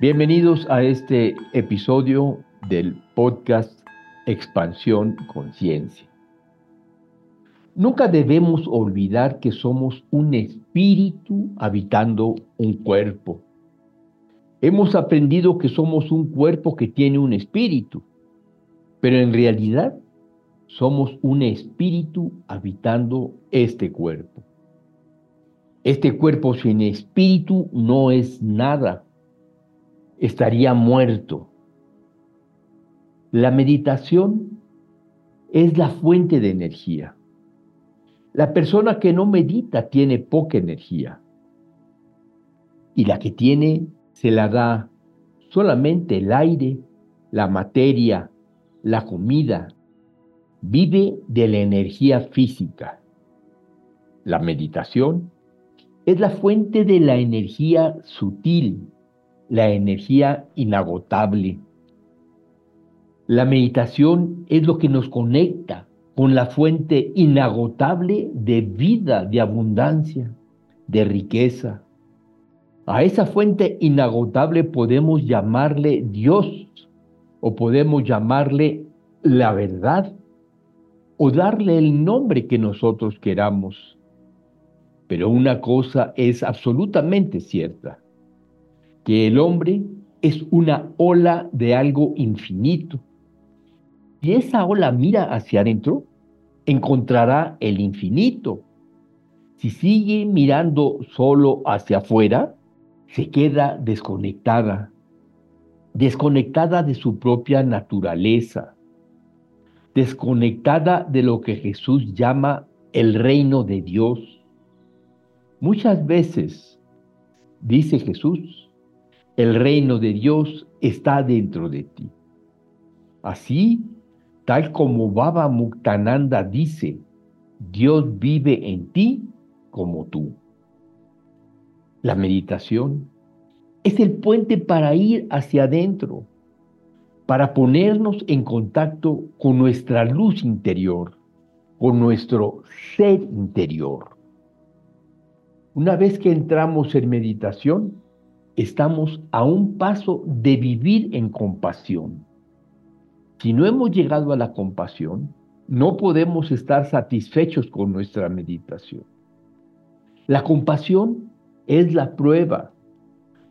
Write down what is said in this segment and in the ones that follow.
Bienvenidos a este episodio del podcast Expansión Conciencia. Nunca debemos olvidar que somos un espíritu habitando un cuerpo. Hemos aprendido que somos un cuerpo que tiene un espíritu, pero en realidad somos un espíritu habitando este cuerpo. Este cuerpo sin espíritu no es nada estaría muerto. La meditación es la fuente de energía. La persona que no medita tiene poca energía y la que tiene se la da solamente el aire, la materia, la comida. Vive de la energía física. La meditación es la fuente de la energía sutil, la energía inagotable. La meditación es lo que nos conecta con la fuente inagotable de vida, de abundancia, de riqueza. A esa fuente inagotable podemos llamarle Dios o podemos llamarle la verdad o darle el nombre que nosotros queramos. Pero una cosa es absolutamente cierta que el hombre es una ola de algo infinito. Y esa ola mira hacia adentro, encontrará el infinito. Si sigue mirando solo hacia afuera, se queda desconectada, desconectada de su propia naturaleza, desconectada de lo que Jesús llama el reino de Dios. Muchas veces, dice Jesús, el reino de Dios está dentro de ti. Así, tal como Baba Muktananda dice, Dios vive en ti como tú. La meditación es el puente para ir hacia adentro, para ponernos en contacto con nuestra luz interior, con nuestro ser interior. Una vez que entramos en meditación, estamos a un paso de vivir en compasión. Si no hemos llegado a la compasión, no podemos estar satisfechos con nuestra meditación. La compasión es la prueba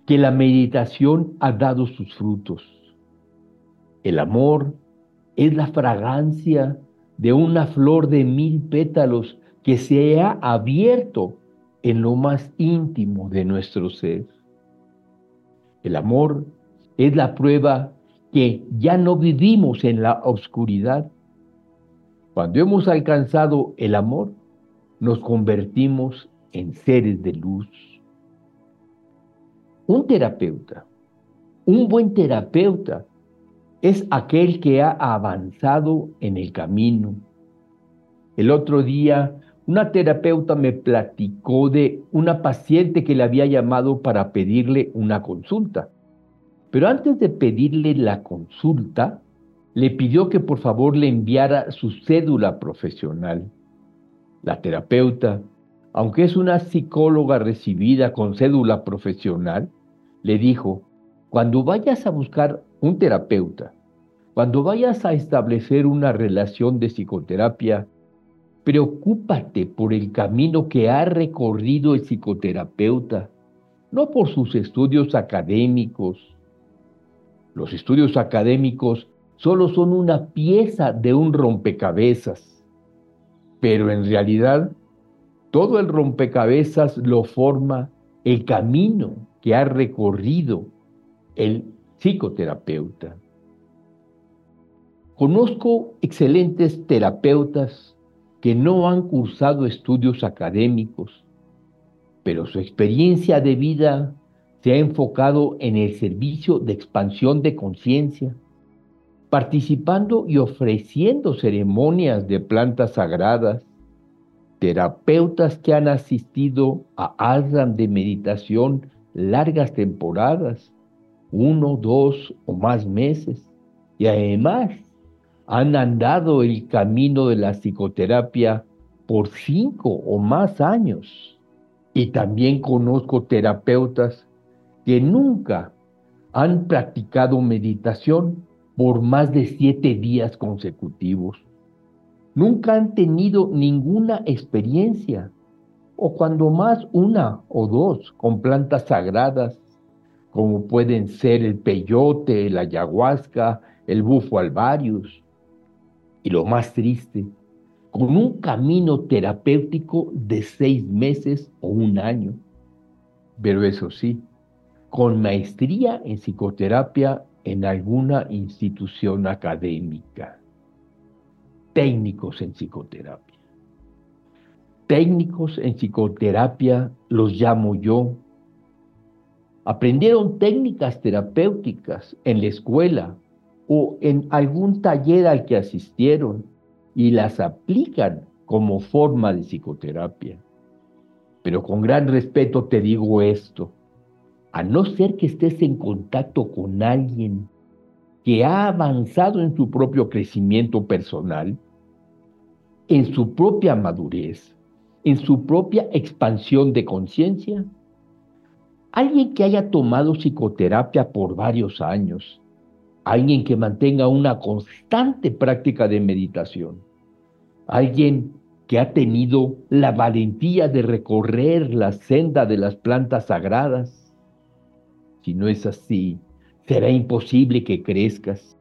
que la meditación ha dado sus frutos. El amor es la fragancia de una flor de mil pétalos que se ha abierto en lo más íntimo de nuestro ser. El amor es la prueba que ya no vivimos en la oscuridad. Cuando hemos alcanzado el amor, nos convertimos en seres de luz. Un terapeuta, un buen terapeuta, es aquel que ha avanzado en el camino. El otro día una terapeuta me platicó de una paciente que le había llamado para pedirle una consulta. Pero antes de pedirle la consulta, le pidió que por favor le enviara su cédula profesional. La terapeuta, aunque es una psicóloga recibida con cédula profesional, le dijo, cuando vayas a buscar un terapeuta, cuando vayas a establecer una relación de psicoterapia, Preocúpate por el camino que ha recorrido el psicoterapeuta, no por sus estudios académicos. Los estudios académicos solo son una pieza de un rompecabezas, pero en realidad todo el rompecabezas lo forma el camino que ha recorrido el psicoterapeuta. Conozco excelentes terapeutas que no han cursado estudios académicos, pero su experiencia de vida se ha enfocado en el servicio de expansión de conciencia, participando y ofreciendo ceremonias de plantas sagradas, terapeutas que han asistido a Asram de meditación largas temporadas, uno, dos o más meses, y además han andado el camino de la psicoterapia por cinco o más años. Y también conozco terapeutas que nunca han practicado meditación por más de siete días consecutivos. Nunca han tenido ninguna experiencia, o cuando más una o dos con plantas sagradas, como pueden ser el peyote, la ayahuasca, el bufo alvarius. Y lo más triste, con un camino terapéutico de seis meses o un año. Pero eso sí, con maestría en psicoterapia en alguna institución académica. Técnicos en psicoterapia. Técnicos en psicoterapia los llamo yo. Aprendieron técnicas terapéuticas en la escuela o en algún taller al que asistieron y las aplican como forma de psicoterapia. Pero con gran respeto te digo esto a no ser que estés en contacto con alguien que ha avanzado en su propio crecimiento personal, en su propia madurez, en su propia expansión de conciencia, alguien que haya tomado psicoterapia por varios años, alguien que mantenga una constante práctica de meditación, alguien que ha tenido la valentía de recorrer la senda de las plantas sagradas, si no es así, será imposible que crezcas.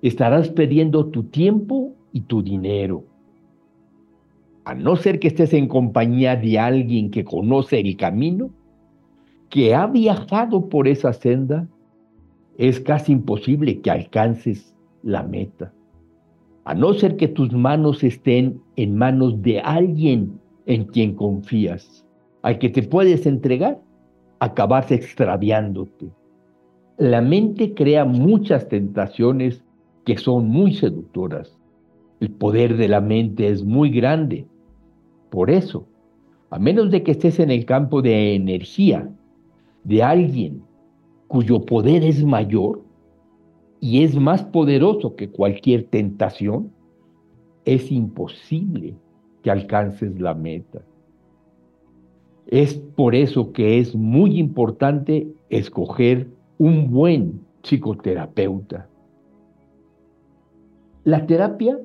Estarás perdiendo tu tiempo y tu dinero. A no ser que estés en compañía de alguien que conoce el camino, que ha viajado por esa senda, es casi imposible que alcances la meta. A no ser que tus manos estén en manos de alguien en quien confías, al que te puedes entregar acabas extraviándote. La mente crea muchas tentaciones que son muy seductoras. El poder de la mente es muy grande. Por eso, a menos de que estés en el campo de energía de alguien cuyo poder es mayor y es más poderoso que cualquier tentación, es imposible que alcances la meta. Es por eso que es muy importante escoger un buen psicoterapeuta. La terapia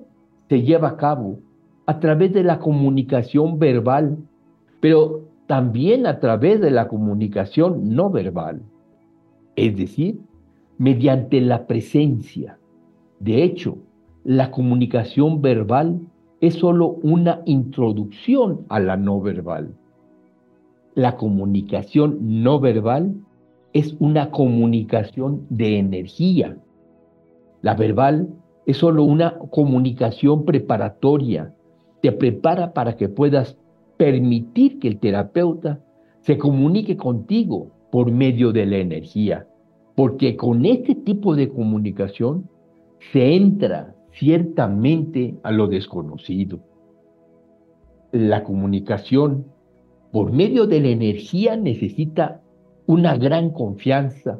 se lleva a cabo a través de la comunicación verbal, pero también a través de la comunicación no verbal, es decir, mediante la presencia. De hecho, la comunicación verbal es solo una introducción a la no verbal la comunicación no verbal es una comunicación de energía. La verbal es solo una comunicación preparatoria. Te prepara para que puedas permitir que el terapeuta se comunique contigo por medio de la energía. Porque con este tipo de comunicación se entra ciertamente a lo desconocido. La comunicación por medio de la energía necesita una gran confianza,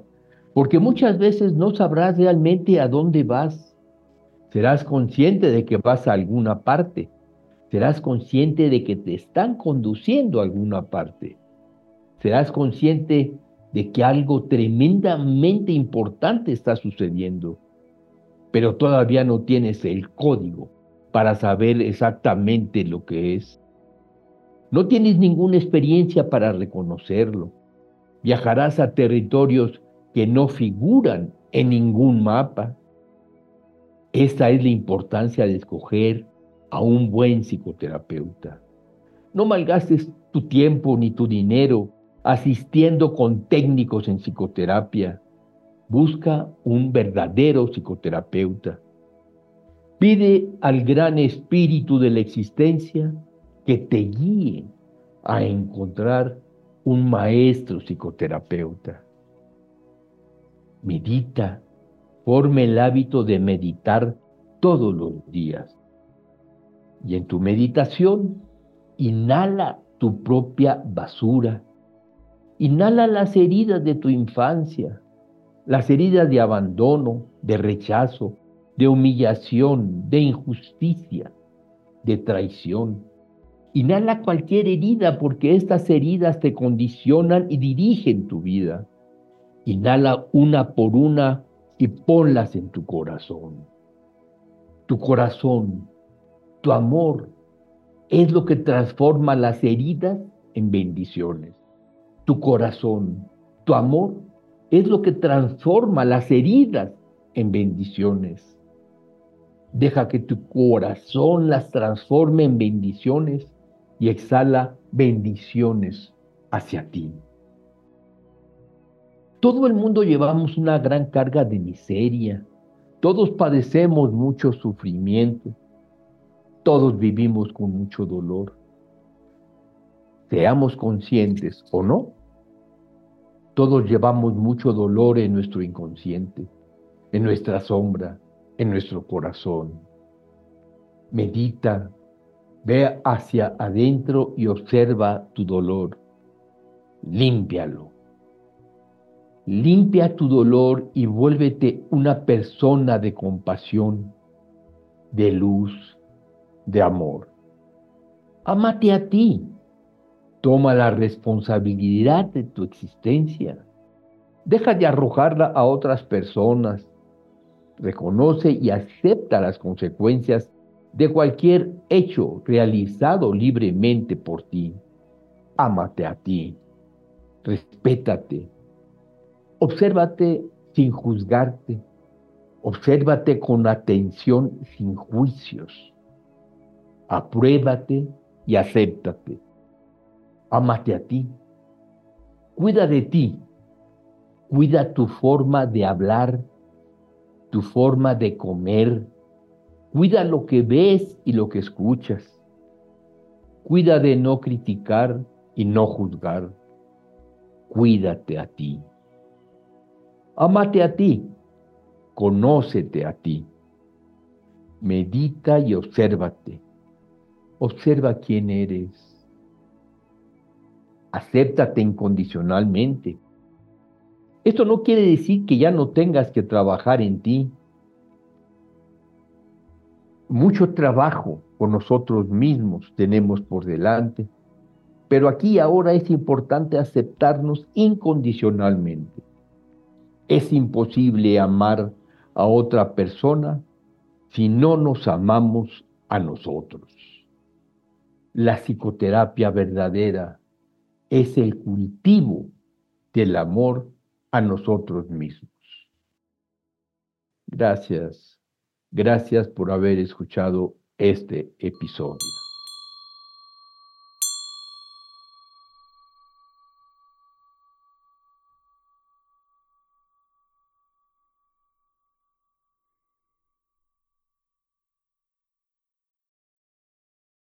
porque muchas veces no sabrás realmente a dónde vas. Serás consciente de que vas a alguna parte, serás consciente de que te están conduciendo a alguna parte, serás consciente de que algo tremendamente importante está sucediendo, pero todavía no tienes el código para saber exactamente lo que es. No tienes ninguna experiencia para reconocerlo. Viajarás a territorios que no figuran en ningún mapa. Esta es la importancia de escoger a un buen psicoterapeuta. No malgastes tu tiempo ni tu dinero asistiendo con técnicos en psicoterapia. Busca un verdadero psicoterapeuta. Pide al gran espíritu de la existencia que te guíe a encontrar un maestro psicoterapeuta. Medita, forme el hábito de meditar todos los días. Y en tu meditación, inhala tu propia basura. Inhala las heridas de tu infancia, las heridas de abandono, de rechazo, de humillación, de injusticia, de traición Inhala cualquier herida porque estas heridas te condicionan y dirigen tu vida. Inhala una por una y ponlas en tu corazón. Tu corazón, tu amor, es lo que transforma las heridas en bendiciones. Tu corazón, tu amor, es lo que transforma las heridas en bendiciones. Deja que tu corazón las transforme en bendiciones y exhala bendiciones hacia ti. Todo el mundo llevamos una gran carga de miseria. Todos padecemos mucho sufrimiento. Todos vivimos con mucho dolor. Seamos conscientes o no, todos llevamos mucho dolor en nuestro inconsciente, en nuestra sombra, en nuestro corazón. Medita, ve hacia adentro y observa tu dolor. Límpialo. Limpia tu dolor y vuélvete una persona de compasión, de luz, de amor. Amate a ti. Toma la responsabilidad de tu existencia. Deja de arrojarla a otras personas. Reconoce y acepta las consecuencias de cualquier hecho realizado libremente por ti. Ámate a ti. Respétate Obsérvate sin juzgarte. Obsérvate con atención sin juicios. Apruébate y acéptate. Ámate a ti. Cuida de ti. Cuida tu forma de hablar, tu forma de comer. Cuida lo que ves y lo que escuchas. Cuida de no criticar y no juzgar. Cuídate a ti. Amate a ti, conócete a ti. Medita y obsérvate. Observa quién eres. Acéptate incondicionalmente. Esto no quiere decir que ya no tengas que trabajar en ti. Mucho trabajo con nosotros mismos tenemos por delante, pero aquí ahora es importante aceptarnos incondicionalmente. Es imposible amar a otra persona si no nos amamos a nosotros. La psicoterapia verdadera es el cultivo del amor a nosotros mismos. Gracias, gracias por haber escuchado este episodio.